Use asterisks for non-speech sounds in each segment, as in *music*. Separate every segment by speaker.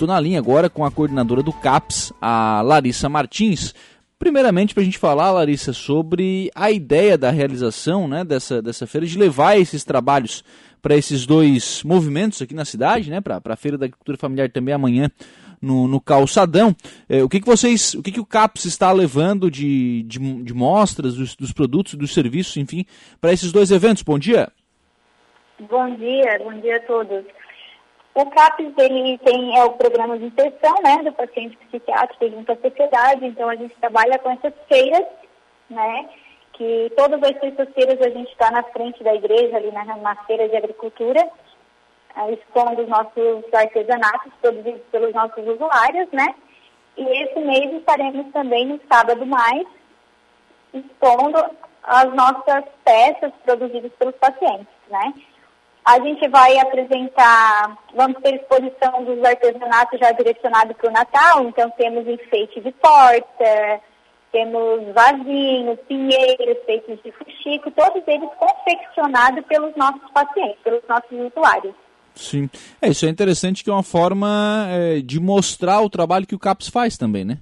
Speaker 1: Estou na linha agora com a coordenadora do CAPS, a Larissa Martins. Primeiramente, para a gente falar, Larissa, sobre a ideia da realização né, dessa, dessa feira, de levar esses trabalhos para esses dois movimentos aqui na cidade, né, para a Feira da Agricultura Familiar também amanhã no, no calçadão. É, o que, que vocês, o que, que o CAPS está levando de, de, de mostras dos, dos produtos, dos serviços, enfim, para esses dois eventos? Bom dia.
Speaker 2: Bom dia, bom dia a todos. O CAPES ele tem é o programa de inserção né, do paciente psiquiátrico junto à sociedade, então a gente trabalha com essas feiras, né, que todas as sextas-feiras a gente está na frente da igreja, ali na, na feira de agricultura, expondo os nossos artesanatos produzidos pelos nossos usuários, né, e esse mês estaremos também no sábado mais, expondo as nossas peças produzidas pelos pacientes, né. A gente vai apresentar, vamos ter exposição dos artesanatos já direcionados para o Natal, então temos enfeite de porta, temos vasinhos, pinheiros feitos de fuxico, todos eles confeccionados pelos nossos pacientes, pelos nossos usuários.
Speaker 1: Sim, é, isso é interessante que é uma forma é, de mostrar o trabalho que o CAPS faz também, né?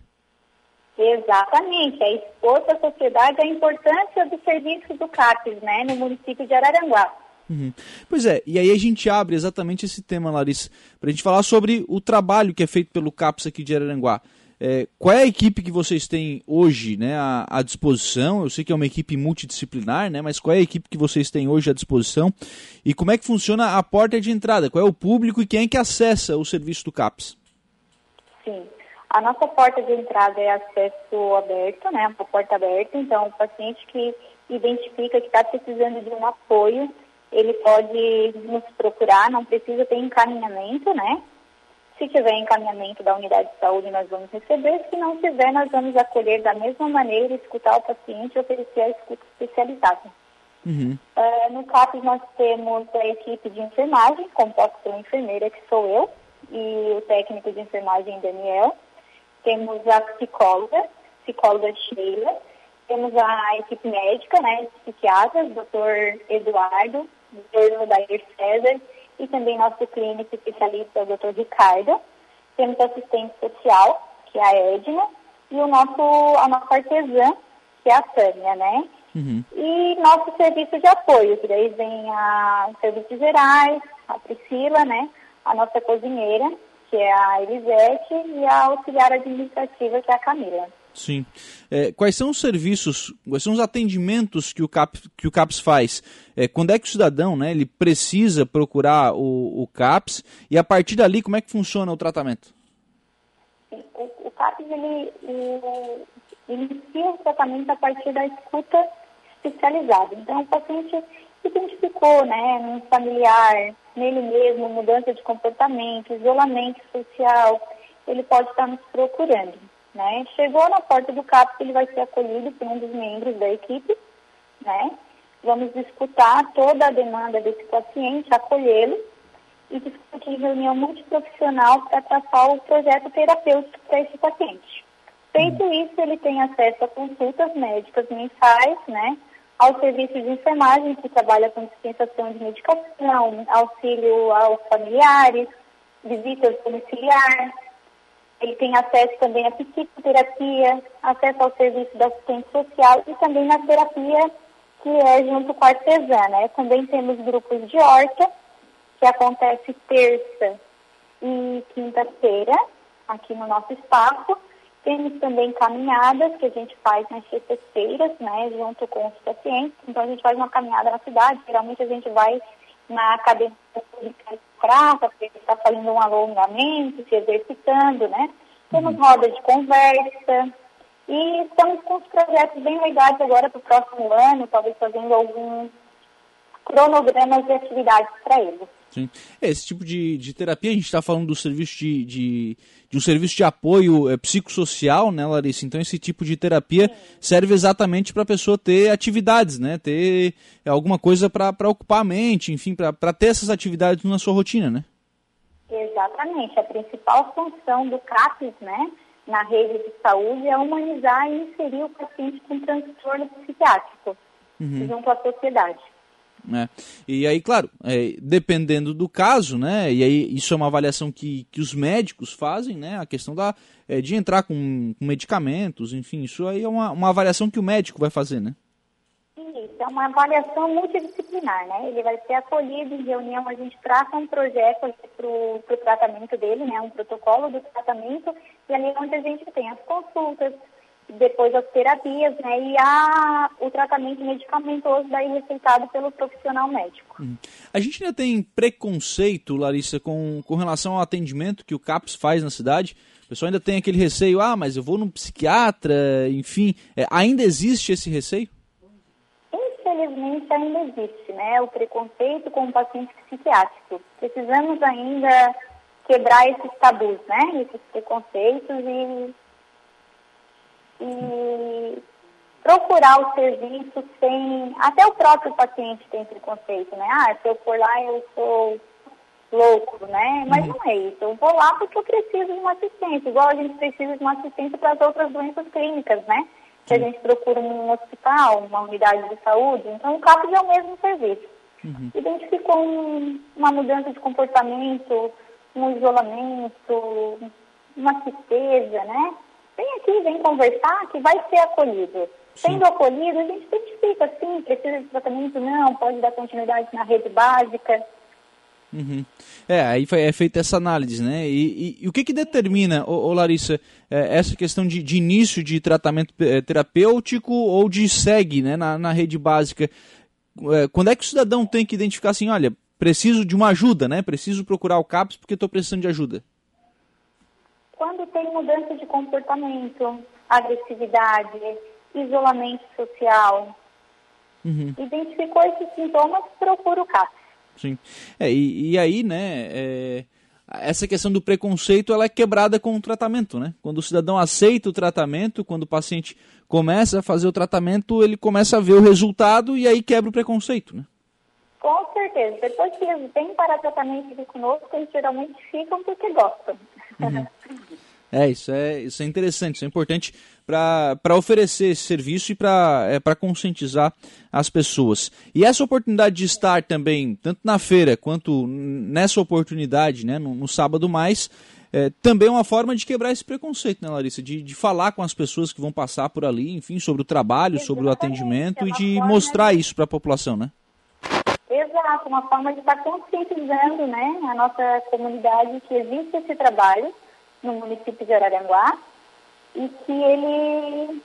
Speaker 2: Exatamente, é expor à sociedade a importância do serviço do CAPS, né, no município de Araranguá.
Speaker 1: Uhum. Pois é, e aí a gente abre exatamente esse tema, Larissa, para a gente falar sobre o trabalho que é feito pelo CAPS aqui de Araranguá. É, qual é a equipe que vocês têm hoje né, à, à, disposição? Eu sei que é uma equipe multidisciplinar, né, mas qual é a equipe que vocês têm hoje à disposição? E como é que funciona a porta de entrada? Qual é o público e quem é que acessa o serviço do CAPS?
Speaker 2: Sim, a nossa porta de entrada é acesso aberto, né, uma porta aberta, então o paciente que identifica que está precisando de um apoio ele pode nos procurar, não precisa ter encaminhamento, né? Se tiver encaminhamento da unidade de saúde, nós vamos receber. Se não tiver, nós vamos acolher da mesma maneira, escutar o paciente e oferecer a escuta especializada. Uhum. Uh, no CAPES, nós temos a equipe de enfermagem, composta pela enfermeira, que sou eu, e o técnico de enfermagem, Daniel. Temos a psicóloga, psicóloga Sheila. Temos a equipe médica, né, psiquiatras, doutor Eduardo, Dr. Dair César e também nosso clínico especialista, o Dr. Ricardo. Temos assistente social, que é a Edna, e o nosso, a nossa artesã, que é a Tânia, né? Uhum. E nosso serviço de apoio, que daí vem a serviços gerais, a Priscila, né? A nossa cozinheira, que é a Elisete, e a auxiliar administrativa, que é a Camila.
Speaker 1: Sim. É, quais são os serviços, quais são os atendimentos que o, CAP, que o CAPS faz? É, quando é que o cidadão né, ele precisa procurar o, o CAPS e a partir dali como é que funciona o tratamento?
Speaker 2: O, o CAPS ele, ele inicia o tratamento a partir da escuta especializada. Então o paciente identificou né, num familiar, nele mesmo, mudança de comportamento, isolamento social, ele pode estar nos procurando. Né? Chegou na porta do CAPS, ele vai ser acolhido por um dos membros da equipe, né? Vamos discutir toda a demanda desse paciente, acolhê-lo e discutir reunião multiprofissional para traçar o projeto terapêutico para esse paciente. Feito uhum. isso, ele tem acesso a consultas médicas mensais, né? Ao serviço de enfermagem, que trabalha com dispensação de medicação, auxílio aos familiares, visitas domiciliares, ele tem acesso também à psicoterapia, acesso ao serviço da assistente social e também na terapia que é junto com a artesã, né? Também temos grupos de horta, que acontece terça e quinta-feira, aqui no nosso espaço. Temos também caminhadas que a gente faz nas sextas-feiras, né, junto com os pacientes. Então a gente faz uma caminhada na cidade, geralmente a gente vai na academia pública prata, porque está fazendo um alongamento, se exercitando, né? Temos uhum. roda de conversa e estamos com os projetos bem legais agora para o próximo ano, talvez fazendo alguns cronogramas de atividades para eles.
Speaker 1: Sim. É, esse tipo de, de terapia, a gente está falando do serviço de, de, de, um serviço de apoio é, psicossocial, né, Larissa? Então esse tipo de terapia serve exatamente para a pessoa ter atividades, né? Ter alguma coisa para ocupar a mente, enfim, para ter essas atividades na sua rotina, né?
Speaker 2: Exatamente. A principal função do CAPES, né, na rede de saúde é humanizar e inserir o paciente com transtorno psiquiátrico uhum. junto à sociedade.
Speaker 1: Né? E aí, claro, é, dependendo do caso, né? E aí isso é uma avaliação que, que os médicos fazem, né? A questão da, é, de entrar com, com, medicamentos, enfim, isso aí é uma, uma avaliação que o médico vai fazer, né?
Speaker 2: Isso, é uma avaliação multidisciplinar, né? Ele vai ser acolhido em reunião, a gente traça um projeto para o tratamento dele, né? Um protocolo do tratamento, e ali é onde a gente tem as consultas, depois as terapias, né, e a, o tratamento medicamentoso daí receitado pelo profissional médico. Uhum.
Speaker 1: A gente ainda tem preconceito, Larissa, com, com relação ao atendimento que o CAPS faz na cidade? O pessoal ainda tem aquele receio, ah, mas eu vou num psiquiatra, enfim, é, ainda existe esse receio?
Speaker 2: Infelizmente ainda existe, né, o preconceito com o paciente psiquiátrico. Precisamos ainda quebrar esses tabus, né, esses preconceitos e e procurar o serviço sem. Até o próprio paciente tem preconceito, né? Ah, se eu for lá eu sou louco, né? Mas uhum. não é isso. Eu vou lá porque eu preciso de uma assistência, igual a gente precisa de uma assistência para as outras doenças clínicas, né? Que a gente procura um hospital, uma unidade de saúde. Então o CAPS é o mesmo serviço. Uhum. Identificou um, uma mudança de comportamento, um isolamento, uma tristeza, né? Vem aqui, vem conversar, que vai ser acolhido. Sim. Sendo acolhido, a gente identifica, sim, precisa de tratamento, não, pode dar continuidade na rede básica.
Speaker 1: Uhum. É, aí é feita essa análise, né? E, e, e o que que determina, ô, ô Larissa, é, essa questão de, de, início de tratamento é, terapêutico ou de segue né, na, na rede básica? É, quando é que o cidadão tem que identificar assim, olha, preciso de uma ajuda, né? Preciso procurar o CAPS porque estou precisando de ajuda?
Speaker 2: Quando tem mudança de comportamento, agressividade, isolamento social, uhum. identificou esses sintomas, procura o CAPS.
Speaker 1: Sim. É, e, e aí, né, é, essa questão do preconceito ela é quebrada com o tratamento, né? Quando o cidadão aceita o tratamento, quando o paciente começa a fazer o tratamento, ele começa a ver o resultado e aí quebra o preconceito, né?
Speaker 2: Com certeza. Depois que eles vêm para tratamento conosco, eles geralmente ficam porque gostam. Uhum. *laughs*
Speaker 1: É, isso é, isso é interessante, isso é importante para oferecer esse serviço e para é, conscientizar as pessoas. E essa oportunidade de estar também, tanto na feira quanto nessa oportunidade, né, no, no sábado mais, é, também é uma forma de quebrar esse preconceito, né, Larissa? De, de falar com as pessoas que vão passar por ali, enfim, sobre o trabalho, Exatamente. sobre o atendimento é e de mostrar de... isso para a população, né?
Speaker 2: Exato, uma forma de estar conscientizando né, a nossa comunidade que existe esse trabalho no município de Araranguá e que ele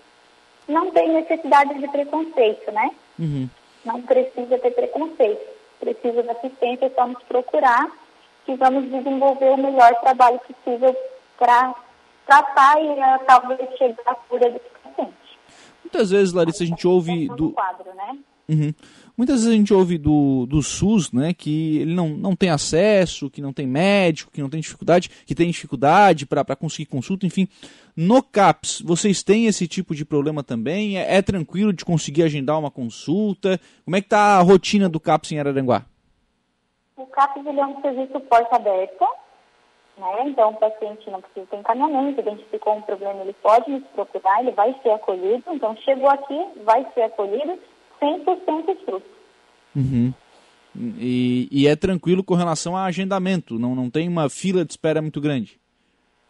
Speaker 2: não tem necessidade de preconceito, né? Uhum. Não precisa ter preconceito. Precisa de assistência, só nos procurar que vamos desenvolver o melhor trabalho possível para tratar e talvez chegar à cura do paciente.
Speaker 1: Muitas vezes, Larissa, a gente ouve do...
Speaker 2: Quadro, né?
Speaker 1: Uhum. Muitas vezes a gente ouve do, do SUS, né, que ele não, não tem acesso, que não tem médico, que não tem dificuldade, que tem dificuldade para conseguir consulta, enfim. No CAPS, vocês têm esse tipo de problema também? É, é tranquilo de conseguir agendar uma consulta? Como é que está a rotina do CAPS em Araranguá?
Speaker 2: O CAPS ele é um serviço porta aberta, né? Então o paciente não precisa ter encaminhamento, identificou um problema, ele pode nos procurar, ele vai ser acolhido. Então chegou aqui, vai ser acolhido 100% fruto.
Speaker 1: Uhum. E, e, é tranquilo com relação a agendamento, não, não tem uma fila de espera muito grande.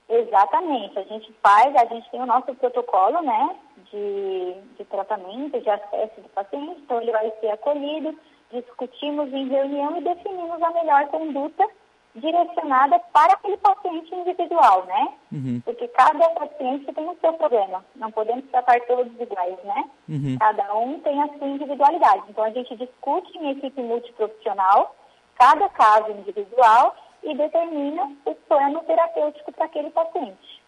Speaker 2: Exatamente, a gente faz, a gente tem o nosso protocolo, né, de, de tratamento, de acesso do paciente, então ele vai ser acolhido, discutimos em reunião e definimos a melhor conduta direcionada para aquele paciente individual, né? Uhum. Porque cada paciente tem o seu problema. Não podemos tratar todos iguais, né? Uhum. Cada um tem a sua individualidade. Então a gente discute em equipe multiprofissional cada caso individual e determina o plano terapêutico para aquele paciente.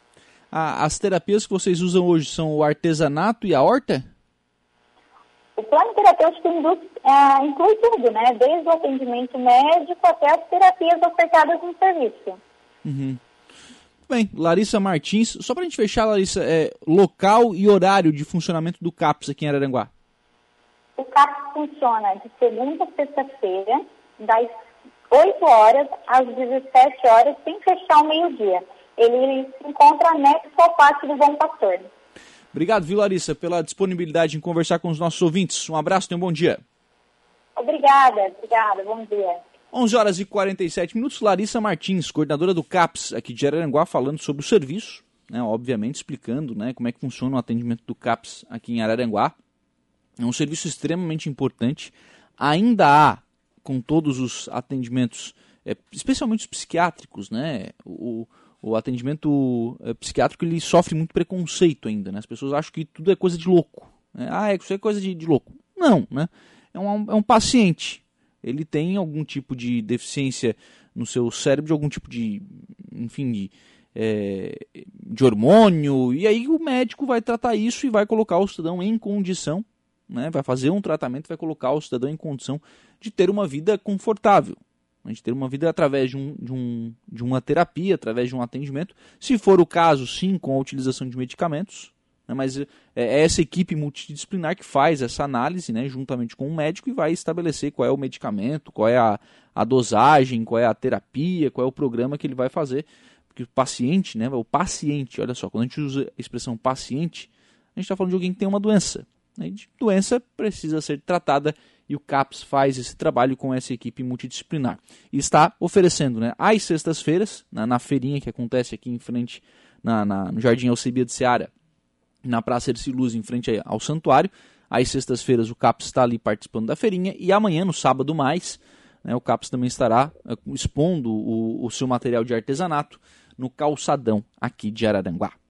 Speaker 1: Ah, as terapias que vocês usam hoje são o artesanato e a horta?
Speaker 2: O plano terapêutico induz, é, inclui tudo, né? Desde o atendimento médico até as terapias ofertadas no serviço.
Speaker 1: Uhum. Bem, Larissa Martins, só para a gente fechar, Larissa, é, local e horário de funcionamento do CAPS aqui em Araranguá.
Speaker 2: O CAPS funciona de segunda a sexta-feira, das 8 horas às 17 horas, sem fechar o meio-dia. Ele se encontra anexo ao Pátio do Bom Pastor.
Speaker 1: Obrigado, viu, Larissa, pela disponibilidade em conversar com os nossos ouvintes. Um abraço e um bom dia.
Speaker 2: Obrigada, obrigada, bom dia.
Speaker 1: 11 horas e 47 minutos, Larissa Martins, coordenadora do CAPS aqui de Araranguá, falando sobre o serviço, né, obviamente explicando né, como é que funciona o atendimento do CAPS aqui em Araranguá. É um serviço extremamente importante. Ainda há, com todos os atendimentos, é, especialmente os psiquiátricos, né, o, o atendimento é, psiquiátrico ele sofre muito preconceito ainda. Né? As pessoas acham que tudo é coisa de louco. Né? Ah, isso é coisa de, de louco. Não, né? É um, é um paciente. Ele tem algum tipo de deficiência no seu cérebro, de algum tipo de, enfim, de, é, de hormônio. E aí o médico vai tratar isso e vai colocar o cidadão em condição, né? vai fazer um tratamento, vai colocar o cidadão em condição de ter uma vida confortável. De ter uma vida através de, um, de, um, de uma terapia, através de um atendimento. Se for o caso, sim, com a utilização de medicamentos, né, mas é, é essa equipe multidisciplinar que faz essa análise, né, juntamente com o médico, e vai estabelecer qual é o medicamento, qual é a, a dosagem, qual é a terapia, qual é o programa que ele vai fazer. Porque o paciente, né, o paciente, olha só, quando a gente usa a expressão paciente, a gente está falando de alguém que tem uma doença. Né, doença precisa ser tratada e o CAPS faz esse trabalho com essa equipe multidisciplinar. E está oferecendo né, às sextas-feiras, na, na, feirinha que acontece aqui em frente, na, na, no Jardim Alcebia de Seara, na Praça Erciluz, em frente ao santuário. Às sextas-feiras o CAPS está ali participando da feirinha e amanhã, no sábado mais, né, o CAPS também estará é, expondo o, o seu material de artesanato no calçadão aqui de Araranguá.